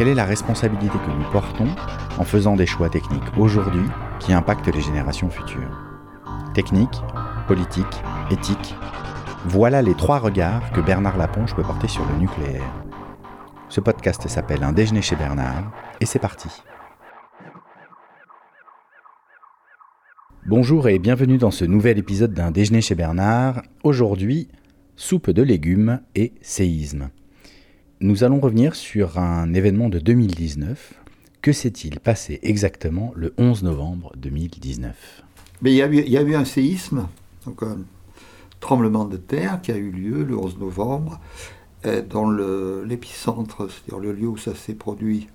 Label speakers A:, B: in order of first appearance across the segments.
A: Quelle est la responsabilité que nous portons en faisant des choix techniques aujourd'hui qui impactent les générations futures Technique, politique, éthique, voilà les trois regards que Bernard Laponche peut porter sur le nucléaire. Ce podcast s'appelle Un déjeuner chez Bernard et c'est parti. Bonjour et bienvenue dans ce nouvel épisode d'un déjeuner chez Bernard. Aujourd'hui, soupe de légumes et séisme. Nous allons revenir sur un événement de 2019. Que s'est-il passé exactement le 11 novembre 2019
B: Mais il, y a eu, un séisme, donc un tremblement de terre qui a eu lieu le 11 novembre euh, dans l'épicentre, c'est-à-dire le lieu où ça s'est produit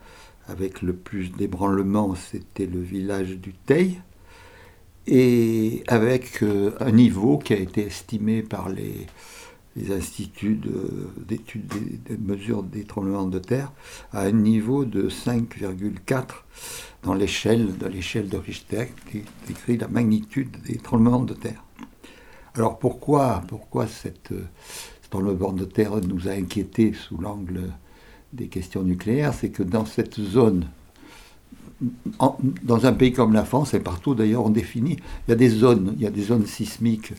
B: avec le plus d'ébranlement, c'était le village du Teil, et avec euh, un niveau qui a été estimé par les, les instituts d'études des, mesures des tremblements de terre à un niveau de 5,4 dans l'échelle de l'échelle de Richter qui décrit la magnitude des tremblements de terre. Alors pourquoi, pourquoi cette, ce tremblement de terre nous a inquiétés sous l'angle des questions nucléaires? C'est que dans cette zone dans un pays comme la France, et partout d'ailleurs, on définit, il y a des zones, il y a des zones sismiques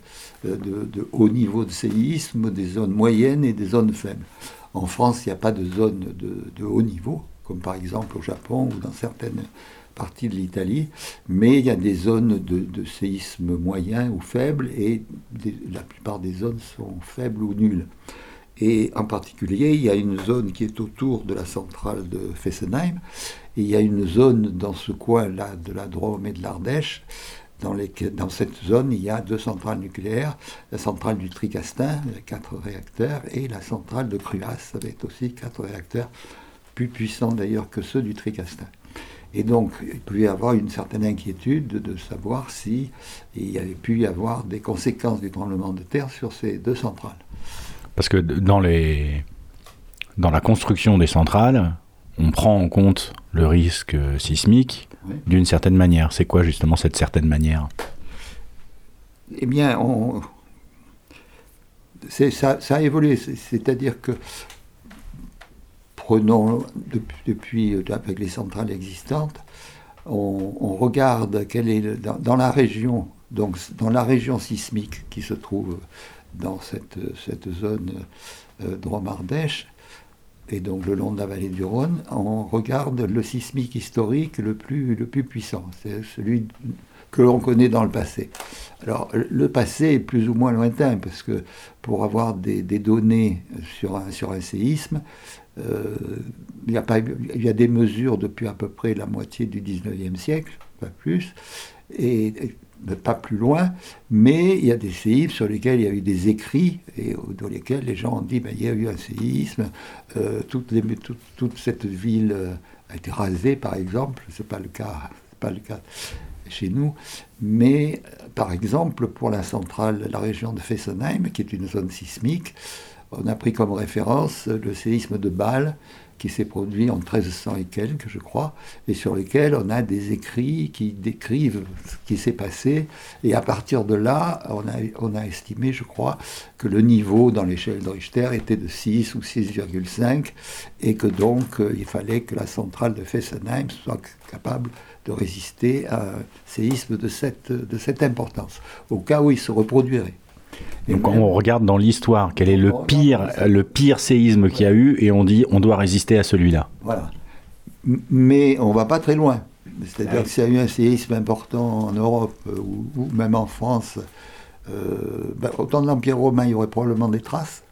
B: euh, de, haut niveau de séisme, des zones moyennes et des zones faibles. En France, il n'y a pas de zone de, haut niveau, comme par exemple au Japon ou dans certaines parties de l'Italie, mais il y a des zones de, séisme moyen ou faible, et la plupart des zones sont faibles ou nulles. Et en particulier, il y a une zone qui est autour de la centrale de Fessenheim, il y a une zone dans ce coin-là de la Drôme et de l'Ardèche. Dans, cette zone, il y a deux centrales nucléaires, la centrale du Tricastin, quatre réacteurs, et la centrale de Cruas, avec aussi quatre réacteurs, plus puissants d'ailleurs que ceux du Tricastin. Et donc, il pouvait y avoir une certaine inquiétude de savoir si y avait pu y avoir des conséquences du tremblement de terre sur ces deux centrales.
A: Parce que dans la construction des centrales, on prend en compte le risque sismique d'une certaine manière. C'est quoi justement cette certaine manière?
B: Eh bien, on... ça, ça, a évolué. C'est-à-dire que, prenons depuis, depuis, avec les centrales existantes, on, regarde quelle est dans, la région, donc dans la région sismique qui se trouve dans cette, cette zone euh, Drôme-Ardèche, et donc le long de la vallée du Rhône, on regarde le sismique historique le plus, le plus puissant. C'est celui que l'on connaît dans le passé. Alors le passé est plus ou moins lointain, parce que pour avoir des, données sur un, sur un séisme, euh, il, y a y a des mesures depuis à peu près la moitié du 19e siècle, pas plus, et pas plus loin, mais il y a des séismes sur lesquels il y a eu des écrits et dans lesquels les gens ont dit ben, il y a eu un séisme, euh, toute, cette ville euh, a été rasée par exemple, ce n'est pas le cas, pas le cas chez nous, mais par exemple pour la centrale, la région de Fessenheim, qui est une zone sismique, on a pris comme référence le séisme de Bâle qui s'est produit en 1300 et quelques, je crois, et sur lesquels on a des écrits qui décrivent ce qui s'est passé. Et à partir de là, on a, estimé, je crois, que le niveau dans l'échelle de Richter était de 6 ou 6,5, et que donc euh, il fallait que la centrale de Fessenheim soit capable de résister à un séisme de cette importance, au cas où il se reproduirait.
A: Donc on regarde dans l'histoire quel est le pire, le pire séisme qu'il y a eu et on dit on doit résister à celui-là.
B: Voilà. Mais on va pas très loin. C'est-à-dire que s'il y a eu un séisme important en Europe euh, ou, même en France, euh, ben, au temps de l'Empire romain, il y aurait probablement des traces.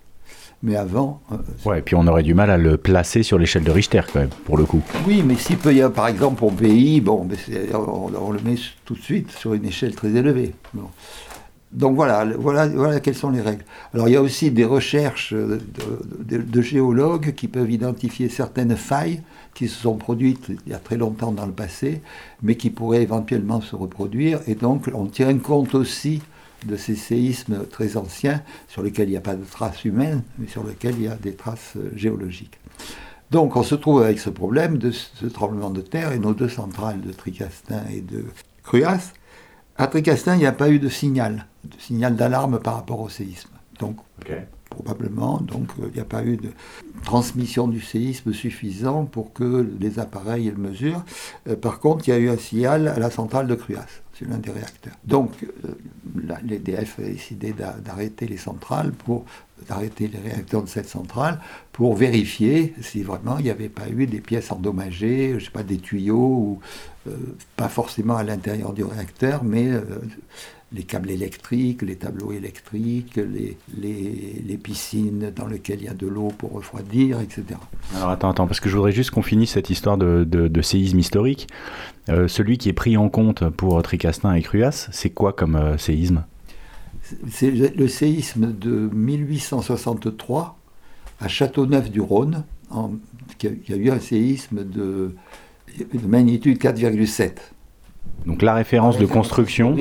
B: Mais avant.
A: Euh, ouais, et puis on aurait du mal à le placer sur l'échelle de Richter, quand même, pour le coup.
B: Oui, mais s'il peut y avoir, par exemple, au pays, bon, on, le met tout de suite sur une échelle très élevée. Donc voilà, voilà, voilà quelles sont les règles. Alors il y a aussi des recherches de, géologues qui peuvent identifier certaines failles qui se sont produites il y a très longtemps dans le passé, mais qui pourraient éventuellement se reproduire. Et donc on tient compte aussi de ces séismes très anciens sur lesquels il n'y a pas de traces humaines, mais sur lesquels il y a des traces euh, géologiques. Donc on se trouve avec ce problème de ce tremblement de terre et nos deux centrales de Tricastin et de Cruas. À Tricastin, il n'y a pas eu de signal, de signal d'alarme par rapport au séisme. Donc probablement, donc euh, il n'y a pas eu de transmission du séisme suffisant pour que les appareils le mesurent. Euh, par contre, il y a eu un signal à la centrale de Cruas c'est l'un des réacteurs. Donc euh, l'EDF a décidé d'arrêter les centrales pour d'arrêter les réacteurs de cette centrale pour vérifier si vraiment il n'y avait pas eu des pièces endommagées, je sais pas, des tuyaux, ou, euh, pas forcément à l'intérieur du réacteur, mais euh, les câbles électriques, les tableaux électriques, les, les, piscines dans lesquelles il y a de l'eau pour refroidir, etc.
A: Alors attends, attends, parce que je voudrais juste qu'on finisse cette histoire de, de, séisme historique. Euh, celui qui est pris en compte pour Tricastin et Cruas, c'est quoi comme euh, séisme?
B: C'est le séisme de 1863 à Châteauneuf-du-Rhône. Y a eu un séisme de, de magnitude 4,7.
A: Donc la référence de construction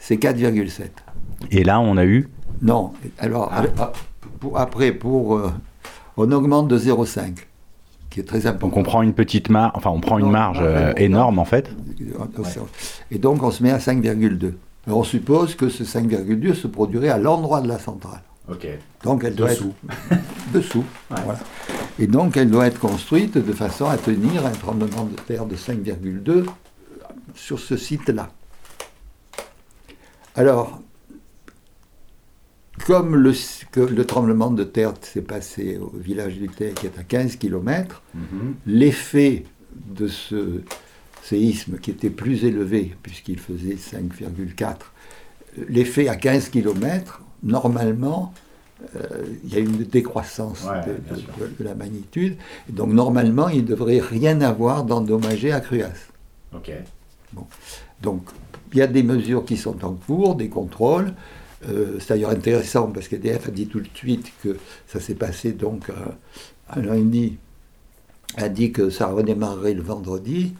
B: c'est 4,7.
A: Et là, on a eu
B: Non. Alors, ah. Après, pour, euh, on augmente de 0,5, qui est très important.
A: Donc on prend une petite marge, enfin on prend une marge euh, énorme en fait.
B: Et donc on se met à 5,2. on suppose que ce 5,2 se produirait à l'endroit de la centrale.
A: Ok.
B: Donc elle doit
A: dessous.
B: être dessous. Voilà. Et donc elle doit être construite de façon à tenir un tremblement de terre de 5,2 sur ce site-là. Alors, comme le, tremblement de terre s'est passé au village du Terre qui est à 15 km, mhm. l'effet de ce séisme qui était plus élevé, puisqu'il faisait 5,4, l'effet à 15 km, normalement, euh, il y a une décroissance de, la magnitude. Donc normalement, il ne devrait rien avoir d'endommagé à Cruas. Donc il y a des mesures qui sont en cours, des contrôles. Euh, c'est d'ailleurs intéressant parce qu'EDF a dit tout de suite que ça s'est passé donc un lundi, a dit que ça redémarrerait le vendredi.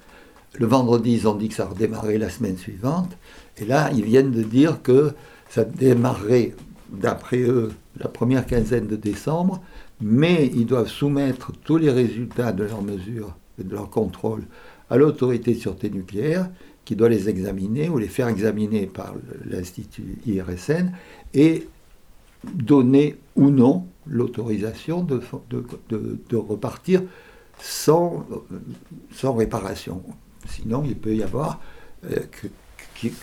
B: Le vendredi, ils ont dit que ça redémarrerait la semaine suivante. Et là, ils viennent de dire que ça démarrerait, d'après eux, la première quinzaine de décembre, mais ils doivent soumettre tous les résultats de leurs mesures et de leur contrôle à l'autorité de sûreté nucléaire qui doit les examiner ou les faire examiner par l'Institut IRSN et donner ou non l'autorisation de, de, repartir sans, sans réparation. Sinon, il peut y avoir euh,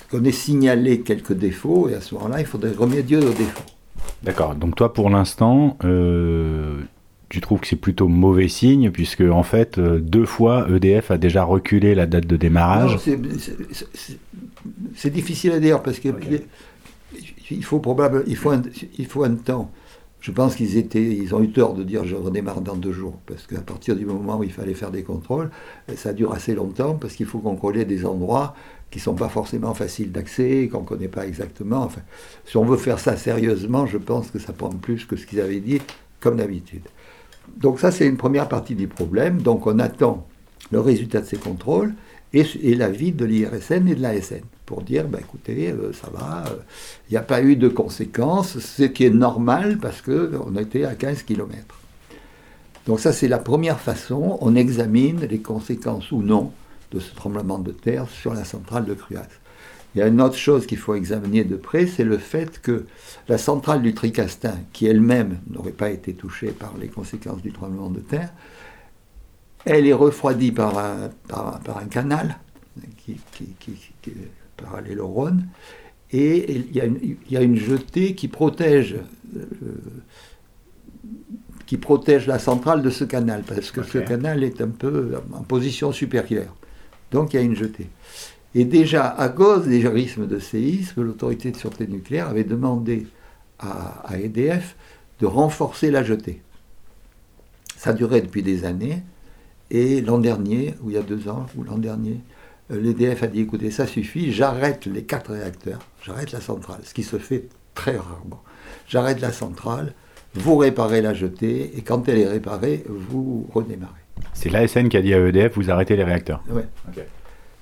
B: qu'on ait signalé quelques défauts et à ce moment-là, il faudrait remédier aux défauts.
A: D'accord. Donc toi, pour l'instant, euh, tu trouves que c'est plutôt mauvais signe, puisque en fait, euh, deux fois, EDF a déjà reculé la date de démarrage
B: C'est difficile à dire, parce qu'il il faut probablement, il faut un, il faut un temps. Je pense qu'ils étaient, ils ont eu tort de dire je redémarre dans deux jours, parce qu'à partir du moment où il fallait faire des contrôles, ça dure assez longtemps, parce qu'il faut contrôler des endroits qui ne sont pas forcément faciles d'accès, qu'on ne connaît pas exactement. Enfin, si on veut faire ça sérieusement, je pense que ça prend plus que ce qu'ils avaient dit, comme d'habitude. Donc ça, c'est une première partie du problème. Donc on attend le résultat de ces contrôles et, l'avis de l'IRSN et de l'ASN pour dire, ben, écoutez, euh, ça va, il euh, n'y a pas eu de conséquences, ce qui est normal parce qu'on était à 15 km. Donc ça, c'est la première façon, on examine les conséquences ou non de ce tremblement de terre sur la centrale de Cruas. Il y a une autre chose qu'il faut examiner de près, c'est le fait que la centrale du Tricastin, qui elle-même n'aurait pas été touchée par les conséquences du tremblement de terre, elle est refroidie par un, par, un canal qui, est parallèle au Rhône, et il y, a une, il y a une jetée qui protège, euh, qui protège la centrale de ce canal, parce que ce canal est un peu en position supérieure. Donc il y a une jetée. Et déjà, à cause des risques de séisme, l'autorité de sûreté nucléaire avait demandé à, EDF de renforcer la jetée. Ça durait depuis des années. Et l'an dernier, ou il y a deux ans, ou l'an dernier, euh, l'EDF a dit écoutez, ça suffit, j'arrête les quatre réacteurs, j'arrête la centrale, ce qui se fait très rarement. J'arrête la centrale, vous réparez la jetée, et quand elle est réparée, vous redémarrez.
A: C'est l'ASN qui a dit à EDF, vous arrêtez les réacteurs.
B: Oui.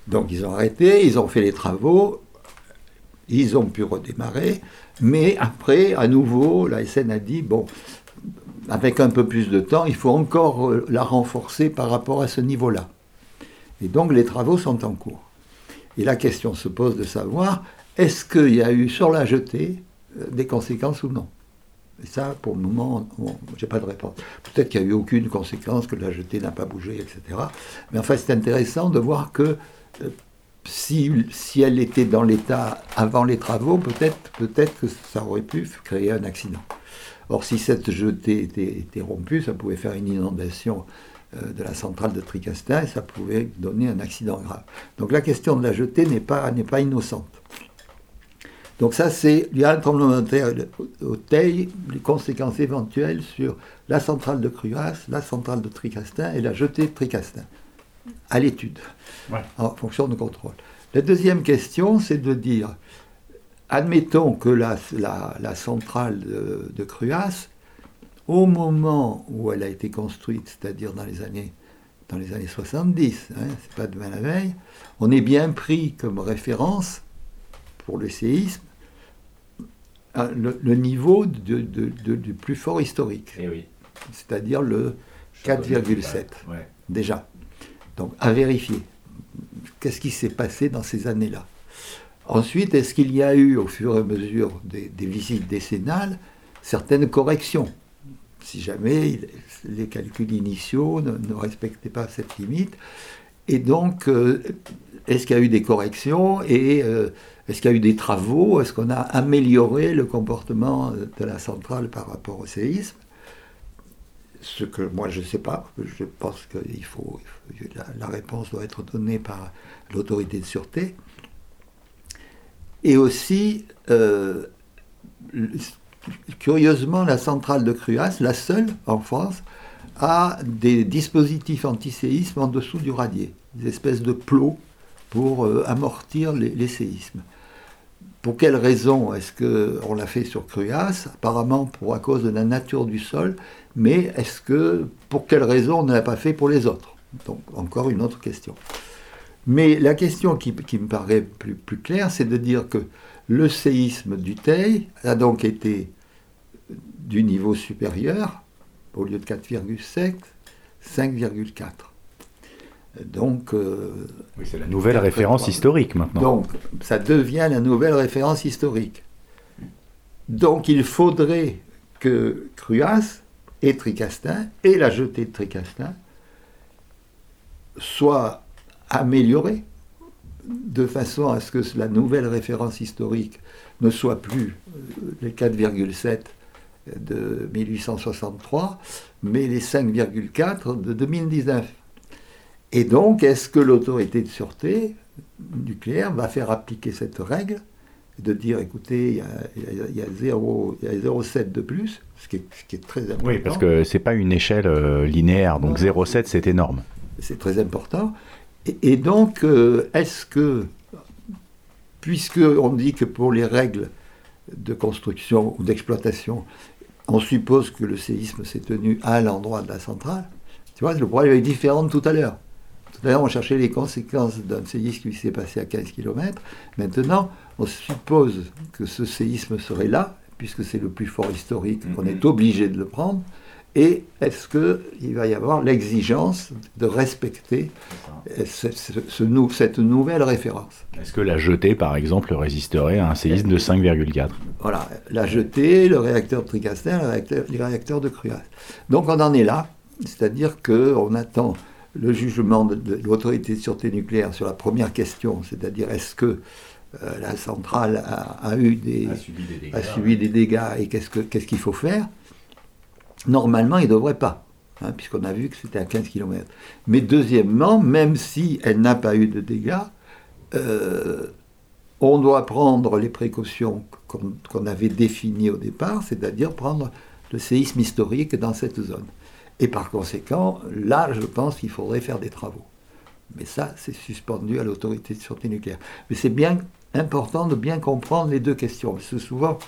B: Donc ils ont arrêté, ils ont fait les travaux, ils ont pu redémarrer, mais après, à nouveau, l'ASN a dit, bon, avec un peu plus de temps, il faut encore euh, la renforcer par rapport à ce niveau-là. Et donc les travaux sont en cours. Et la question se pose de savoir, est-ce qu'il y a eu sur la jetée euh, des conséquences ou non? Et ça, pour le moment, je n'ai pas de réponse. Peut-être qu'il n'y a eu aucune conséquence, que la jetée n'a pas bougé, etc. Mais enfin, c'est intéressant de voir que si, si, elle était dans l'état avant les travaux, peut-être peut que ça aurait pu créer un accident. Or, si cette jetée était, rompue, ça pouvait faire une inondation euh, de la centrale de Tricastin et ça pouvait donner un accident grave. Donc la question de la jetée n'est pas, pas innocente. Donc ça, c'est, il y a un tremblement de terre au Teil, les conséquences éventuelles sur la centrale de Cruas, la centrale de Tricastin et la jetée de Tricastin, à l'étude, en fonction de contrôle. La deuxième question, c'est de dire, admettons que la, la, centrale de, de Cruas au moment où elle a été construite, c'est-à-dire dans les années, dans les années 70, hein, c'est pas demain la veille, on est bien pris comme référence pour le séisme le, niveau du plus fort historique,
A: eh
B: c'est-à-dire le 4,7 déjà. Donc à vérifier. Qu'est-ce qui s'est passé dans ces années-là? Ensuite, est-ce qu'il y a eu, au fur et à mesure des visites décennales, certaines corrections? Si jamais les calculs initiaux ne, respectaient pas cette limite. Et donc, euh, est-ce qu'il y a eu des corrections et euh, est-ce qu'il y a eu des travaux? Est-ce qu'on a amélioré le comportement de la centrale par rapport au séisme? Ce que moi je ne sais pas. Je pense que faut, la, réponse doit être donnée par l'autorité de sûreté. Et aussi, euh, curieusement, la centrale de Cruas, la seule en France, a des dispositifs anti-séisme en dessous du radier, des espèces de plots pour euh, amortir les, séismes. Pour quelle raison est-ce qu'on l'a fait sur Cruas? Apparemment pour à cause de la nature du sol, mais est-ce que pour quelle raison on ne l'a pas fait pour les autres? Donc encore une autre question. Mais la question qui, me paraît plus, plus claire, c'est de dire que le séisme du Teil a donc été du niveau supérieur, au lieu de 4,7, 5,4. Donc.
A: Euh, oui, c'est la nouvelle référence historique maintenant.
B: Donc, ça devient la nouvelle référence historique. Donc, il faudrait que Cruas et Tricastin et la jetée de Tricastin soient améliorés de façon à ce que la nouvelle référence historique ne soit plus euh, les 4,7 de 1863, mais les 5,4 de 2019. Et donc, est-ce que l'autorité de sûreté nucléaire va faire appliquer cette règle de dire, écoutez, il y a, 0,7 de plus, ce qui, est, très important.
A: Oui, parce que ce n'est pas une échelle euh, linéaire, donc 0,7 c'est énorme.
B: C'est très important. Et, donc, euh, est-ce que, puisque on dit que pour les règles de construction ou d'exploitation, on suppose que le séisme s'est tenu à l'endroit de la centrale. Tu vois, le problème est différent de tout à l'heure. L'heure, on cherchait les conséquences d'un séisme qui s'est passé à 15 km. Maintenant, on suppose que ce séisme serait là, puisque c'est le plus fort historique, qu'on mhm. est obligé de le prendre. Et est-ce qu'il va y avoir l'exigence de respecter cette, nouvelle référence?
A: Est-ce que la jetée, par exemple, résisterait à un séisme de 5,4
B: Voilà, la jetée, le réacteur de Tricastin, les réacteurs de Cruas. Donc on en est là, c'est-à-dire qu'on attend le jugement de, l'autorité de sûreté nucléaire sur la première question, c'est-à-dire est-ce que euh, la centrale a, eu des, a subi des dégâts, et qu'est-ce qu'il faut faire Normalement, il ne devrait pas, hein, puisqu'on a vu que c'était à 15 km. Mais deuxièmement, même si elle n'a pas eu de dégâts, euh, on doit prendre les précautions qu'on avait définies au départ, c'est-à-dire prendre le séisme historique dans cette zone. Et par conséquent, là, je pense qu'il faudrait faire des travaux. Mais ça, c'est suspendu à l'autorité de sûreté nucléaire. Mais c'est bien important de bien comprendre les deux questions. Parce que souvent,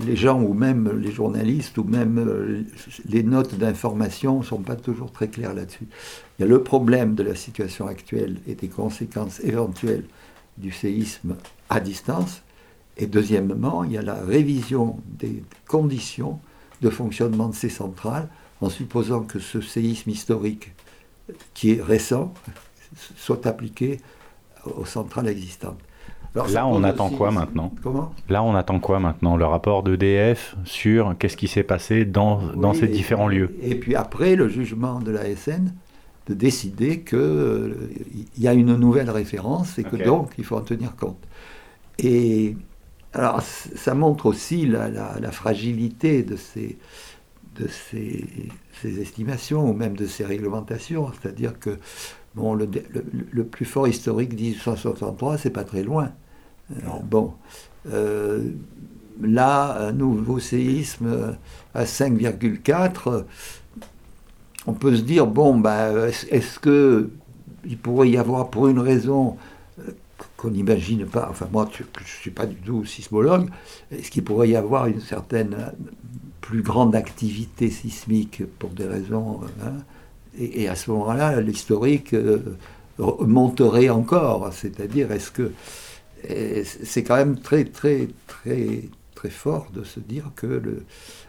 B: les gens ou même les journalistes ou même euh, les notes d'information ne sont pas toujours très clairs là-dessus. Il y a le problème de la situation actuelle et des conséquences éventuelles du séisme à distance. Et deuxièmement, il y a la révision des conditions de fonctionnement de ces centrales en supposant que ce séisme historique qui est récent soit appliqué aux centrales existantes.
A: là, on attend quoi maintenant
B: Comment?
A: Là, on attend quoi maintenant? Le rapport d'EDF sur qu'est-ce qui s'est passé dans, dans ces différents lieux.
B: Et puis après, le jugement de la SN de décider qu'il euh, y a une nouvelle référence et que donc il faut en tenir compte. Et alors, ça montre aussi la, la, fragilité de ces, de ces, ces, estimations ou même de ces réglementations. C'est-à-dire que bon, le, le, plus fort historique 1863, c'est pas très loin. Euh, bon, euh, là, un nouveau séisme à 5,4, on peut se dire, bon, bah, est-ce qu'il pourrait y avoir, pour une raison euh, qu'on n'imagine pas, enfin moi je ne suis pas du tout sismologue, est-ce qu'il pourrait y avoir une certaine plus grande activité sismique pour des raisons... Hein, et, à ce moment-là, l'historique euh, monterait encore, c'est-à-dire est-ce que... C'est quand même très, très, très, très fort de se dire que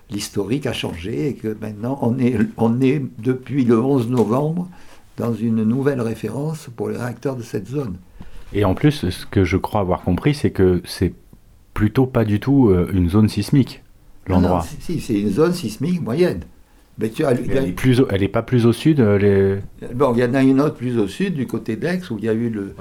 B: l'historique a changé et que maintenant on est, on est depuis le 11 novembre dans une nouvelle référence pour les réacteurs de cette zone.
A: Et en plus, ce que je crois avoir compris, c'est que c'est plutôt pas du tout euh, une zone sismique, l'endroit.
B: Si, c'est une zone sismique moyenne.
A: Mais tu as, elle, est plus elle est pas plus au sud euh, les...
B: Bon, il y en a une autre plus au sud, du côté d'Aix, où il y a eu le,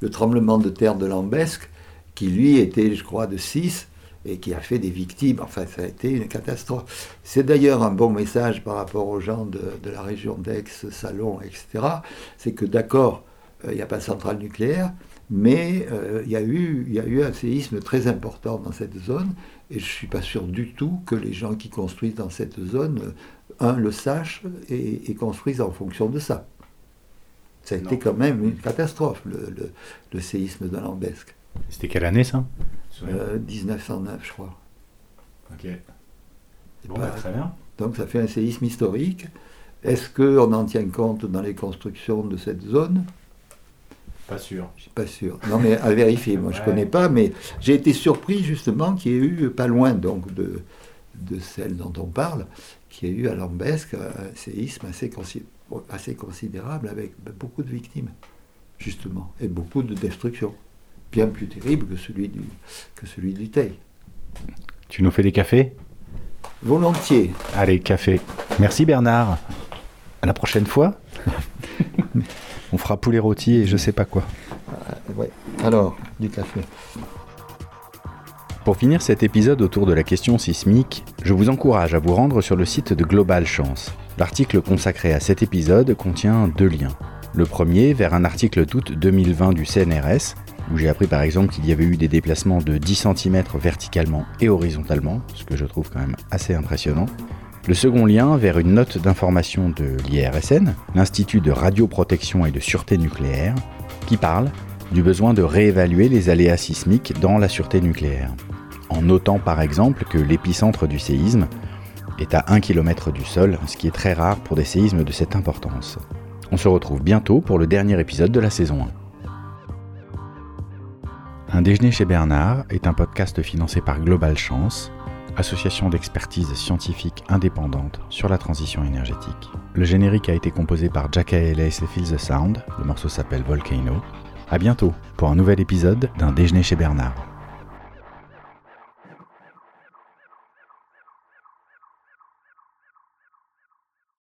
B: le tremblement de terre de Lambesque, qui lui était, je crois, de 6, et qui a fait des victimes. Enfin, ça a été une catastrophe. C'est d'ailleurs un bon message par rapport aux gens de, la région d'Aix, Salon, etc. C'est que d'accord, euh, il n'y a pas de centrale nucléaire, mais euh, il y, a eu, y a eu un séisme très important dans cette zone, et je ne suis pas sûr du tout que les gens qui construisent dans cette zone, euh, un, le sachent et, construisent en fonction de ça. Ça a été quand même une catastrophe, le, le séisme de Lambesque.
A: C'était quelle année ça?
B: 1909, euh, je crois.
A: Ok. Bon, bah, très bien.
B: Donc ça fait un séisme historique. Est-ce qu'on en tient compte dans les constructions de cette zone?
A: Pas sûr.
B: Je suis pas sûr. Non, mais à vérifier. Moi, je ne connais pas, mais j'ai été surpris justement qu'il y ait eu, pas loin donc de, de celle dont on parle, qu'il y ait eu à Lambesque un séisme assez, assez considérable avec beaucoup de victimes, justement, et beaucoup de destruction bien plus terrible que celui du, que celui du Teil.
A: Tu nous fais des cafés?
B: Volontiers.
A: Allez, café. Merci Bernard. À la prochaine fois. Fera poulet rôti et je sais pas quoi.
B: Euh, ouais. Alors, du café.
A: Pour finir cet épisode autour de la question sismique, je vous encourage à vous rendre sur le site de Global Chance. L'article consacré à cet épisode contient deux liens. Le premier vers un article d'août 2020 du CNRS où j'ai appris par exemple qu'il y avait eu des déplacements de 10 cm verticalement et horizontalement, ce que je trouve quand même assez impressionnant. Le second lien vers une note d'information de l'IRSN, l'Institut de radioprotection et de sûreté nucléaire, qui parle du besoin de réévaluer les aléas sismiques dans la sûreté nucléaire, en notant par exemple que l'épicentre du séisme est à 1 km du sol, ce qui est très rare pour des séismes de cette importance. On se retrouve bientôt pour le dernier épisode de la saison 1. Un déjeuner chez Bernard est un podcast financé par Global Chance, association d'expertise scientifique indépendante sur la transition énergétique. Le générique a été composé par Jack Ellis et Feel the Sound, le morceau s'appelle Volcano. A bientôt pour un nouvel épisode d'un déjeuner chez Bernard.